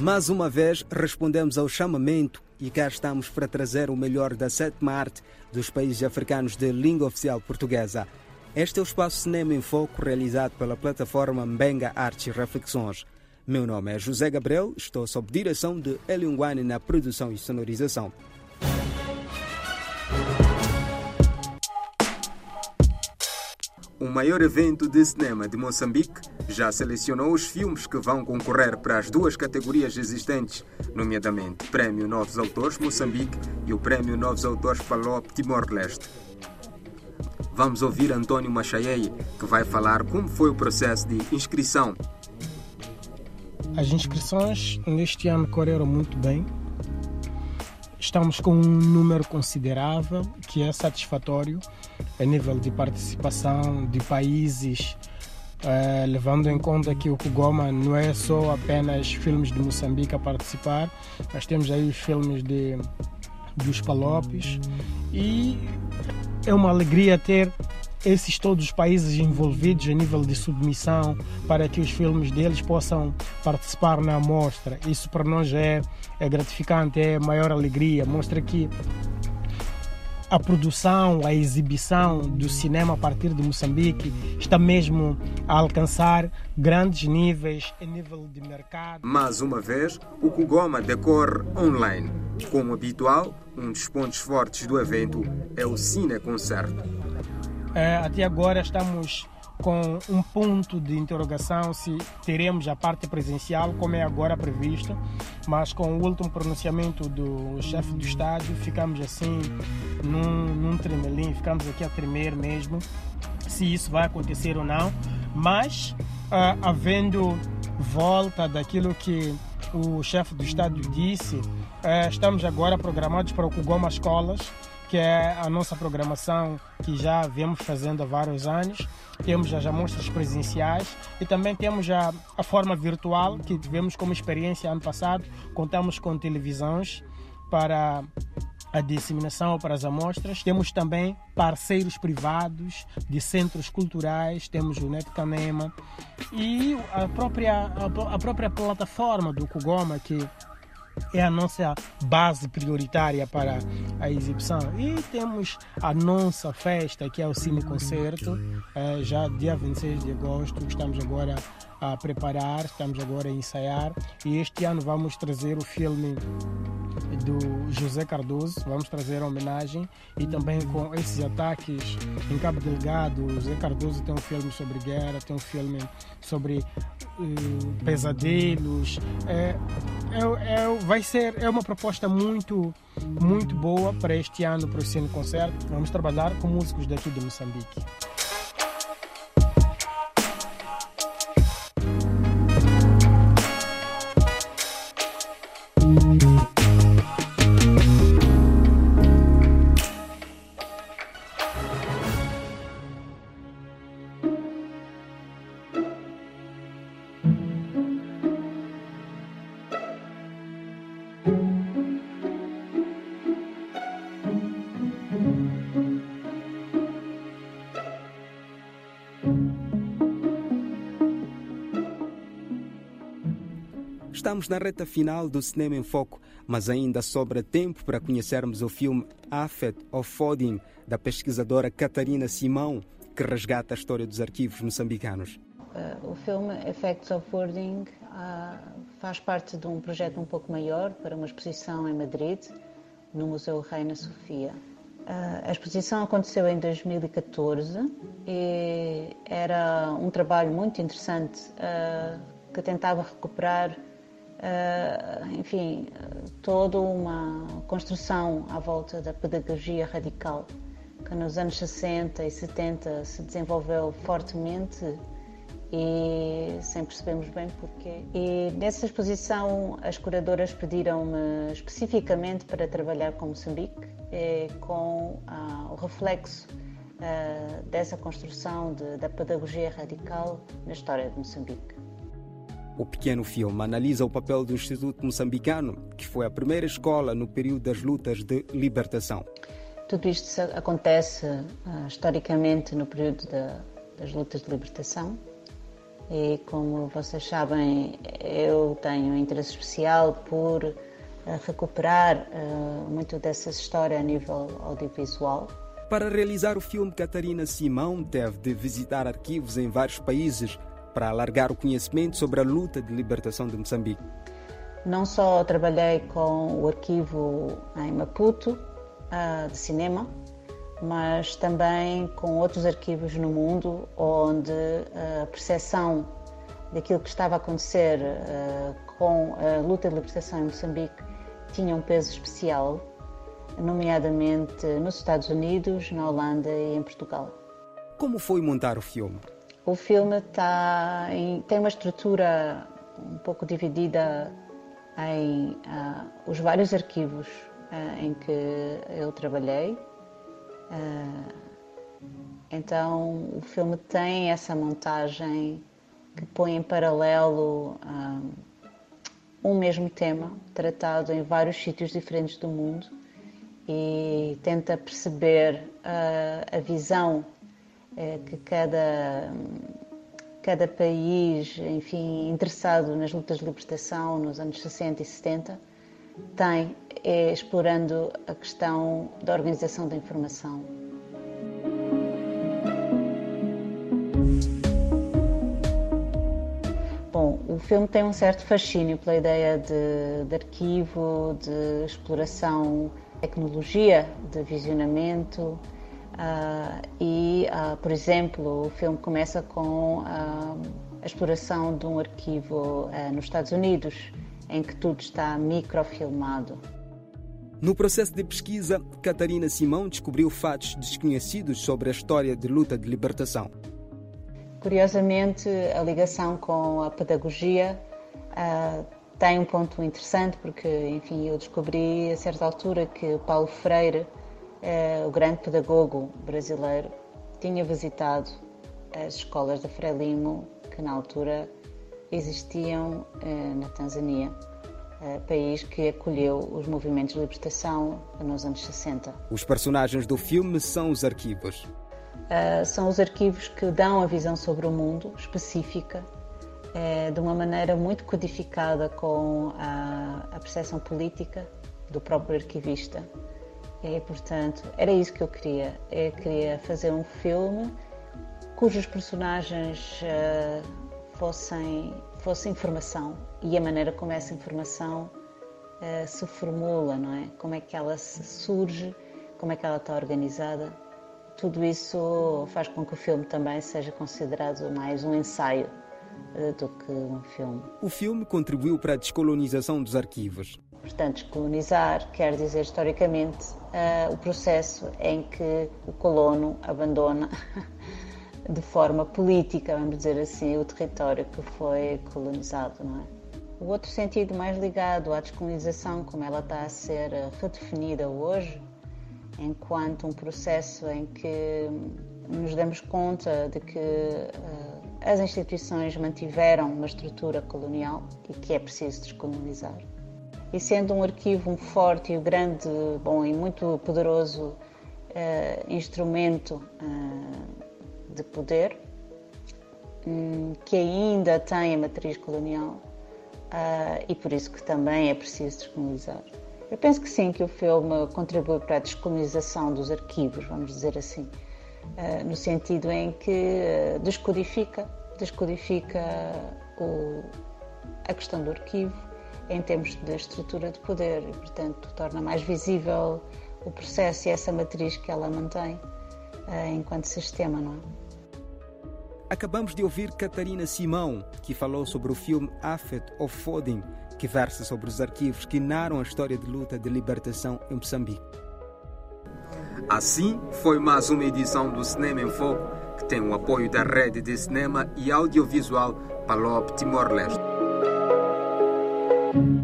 Mais uma vez respondemos ao chamamento e cá estamos para trazer o melhor da sétima arte dos países africanos de língua oficial portuguesa. Este é o espaço Cinema em Foco realizado pela plataforma Mbenga Artes e Reflexões. Meu nome é José Gabriel, estou sob direção de Eliunguane na produção e sonorização. O maior evento de cinema de Moçambique já selecionou os filmes que vão concorrer para as duas categorias existentes, nomeadamente Prémio Novos Autores Moçambique e o Prémio Novos Autores Palop Timor-Leste. Vamos ouvir António Machayei, que vai falar como foi o processo de inscrição. As inscrições neste ano correram muito bem. Estamos com um número considerável que é satisfatório a nível de participação de países, eh, levando em conta que o Kugoma não é só apenas filmes de Moçambique a participar, mas temos aí os filmes de, dos Palopes e é uma alegria ter esses todos os países envolvidos a nível de submissão para que os filmes deles possam participar na amostra. Isso para nós é, é gratificante, é maior alegria. Mostra que a produção, a exibição do cinema a partir de Moçambique está mesmo a alcançar grandes níveis em nível de mercado. Mais uma vez, o Kugoma decorre online. Como habitual, um dos pontos fortes do evento é o Cine Concerto. É, até agora estamos com um ponto de interrogação se teremos a parte presencial, como é agora previsto, mas com o último pronunciamento do chefe do estádio, ficamos assim num, num tremelim, ficamos aqui a tremer mesmo, se isso vai acontecer ou não, mas uh, havendo volta daquilo que o chefe do estádio disse, uh, estamos agora programados para o Kugoma Escolas, que é a nossa programação que já viemos fazendo há vários anos. Temos as amostras presenciais e também temos a, a forma virtual que tivemos como experiência ano passado. Contamos com televisões para a disseminação para as amostras. Temos também parceiros privados de centros culturais, temos o Netcanema e a própria, a, a própria plataforma do Kugoma que é a nossa base prioritária para a exibição. E temos a nossa festa, que é o Cine Concerto, é, já dia 26 de agosto, estamos agora a preparar, estamos agora a ensaiar e este ano vamos trazer o filme do José Cardoso, vamos trazer a homenagem e também com esses ataques em Cabo Delgado, José Cardoso tem um filme sobre guerra, tem um filme sobre uh, pesadelos, é, é, é, vai ser é uma proposta muito muito boa para este ano para o Cine Concerto. Vamos trabalhar com músicos daqui de Moçambique. Estamos na reta final do Cinema em Foco, mas ainda sobra tempo para conhecermos o filme Affect of Fodding, da pesquisadora Catarina Simão, que resgata a história dos arquivos moçambicanos. Uh, o filme Effects of Wording uh, faz parte de um projeto um pouco maior para uma exposição em Madrid, no Museu Reina Sofia. Uh, a exposição aconteceu em 2014 e era um trabalho muito interessante que tentava recuperar enfim, toda uma construção à volta da pedagogia radical que nos anos 60 e 70 se desenvolveu fortemente e sem percebermos bem porquê. E nessa exposição as curadoras pediram-me especificamente para trabalhar com Moçambique, com ah, o reflexo ah, dessa construção de, da pedagogia radical na história de Moçambique. O pequeno filme analisa o papel do Instituto Moçambicano, que foi a primeira escola no período das lutas de libertação. Tudo isto acontece uh, historicamente no período das lutas de libertação E como vocês sabem, eu tenho um interesse especial por uh, recuperar uh, muito dessa história a nível audiovisual. Para realizar o filme, Catarina Simão teve de visitar arquivos em vários países para alargar o conhecimento sobre a luta de libertação de Moçambique. Não só trabalhei com o arquivo em Maputo, uh, de cinema, mas também com outros arquivos no mundo onde a percepção daquilo que estava a acontecer uh, com a luta de libertação em Moçambique tinha um peso especial, nomeadamente nos Estados Unidos, na Holanda e em Portugal. Como foi montar o filme? O filme tá em, tem uma estrutura um pouco dividida em uh, os vários arquivos uh, em que eu trabalhei. Ah, então o filme tem essa montagem que põe em paralelo um mesmo tema tratado em vários sítios diferentes do mundo e tenta perceber uh, a visão uh, que cada, cada país, enfim, interessado nas lutas de libertação nos anos 60 e 70 tem é explorando a questão da organização da informação. Bom, o filme tem um certo fascínio pela ideia de, de arquivo, de exploração, tecnologia, de visionamento. Uh, e, uh, por exemplo, o filme começa com uh, a exploração de um arquivo nos Estados Unidos, em que tudo está microfilmado. No processo de pesquisa, Catarina Simão descobriu fatos desconhecidos sobre a história de luta de libertação. Curiosamente, a ligação com a pedagogia tem um ponto interessante, porque, enfim, eu descobri a certa altura que Paulo Freire, uh, o grande pedagogo brasileiro, tinha visitado as escolas da Frelimo, que na altura existiam uh, na Tanzânia. Eh, país que acolheu os movimentos de libertação nos anos 60. Os personagens do filme são os arquivos. Uh, são os arquivos que dão a visão sobre o mundo específica, de uma maneira muito codificada com a, a percepção política do próprio arquivista. E, portanto, era isso que eu queria. Eu queria fazer um filme cujos personagens uh, fossem, fosse informação e a maneira como essa informação uh, se formula, não é? Como é que ela surge, como é que ela está organizada. Tudo isso faz com que o filme também seja considerado mais um ensaio uh, do que um filme. O filme contribuiu para a descolonização dos arquivos. Portanto, descolonizar quer dizer historicamente uh, o processo em que o colono abandona de forma política, vamos dizer assim, o território que foi colonizado, não é? O outro sentido mais ligado à descolonização, como ela está a ser redefinida hoje, enquanto um processo em que nos damos conta de que uh, as instituições mantiveram uma estrutura colonial e que é preciso descolonizar. E sendo um arquivo um forte e grande, bom e muito poderoso uh, instrumento uh, de poder, um, que ainda tem a matriz colonial, uh, e por isso que também é preciso descolonizar. Eu penso que sim, que o filme contribui para a descolonização dos arquivos, vamos dizer assim, no sentido em que descodifica, descodifica o, a questão do arquivo em termos de estrutura de poder e, portanto, torna mais visível o processo e essa matriz que ela mantém enquanto sistema, não é? Acabamos de ouvir Catarina Simão, que falou sobre o filme Affect of Foding, que versa sobre os arquivos que narram a história de luta de libertação em Moçambique. Assim, foi mais uma edição do Cinema em Foco, que tem o apoio da rede de cinema e audiovisual Palop Timor-Leste. thank you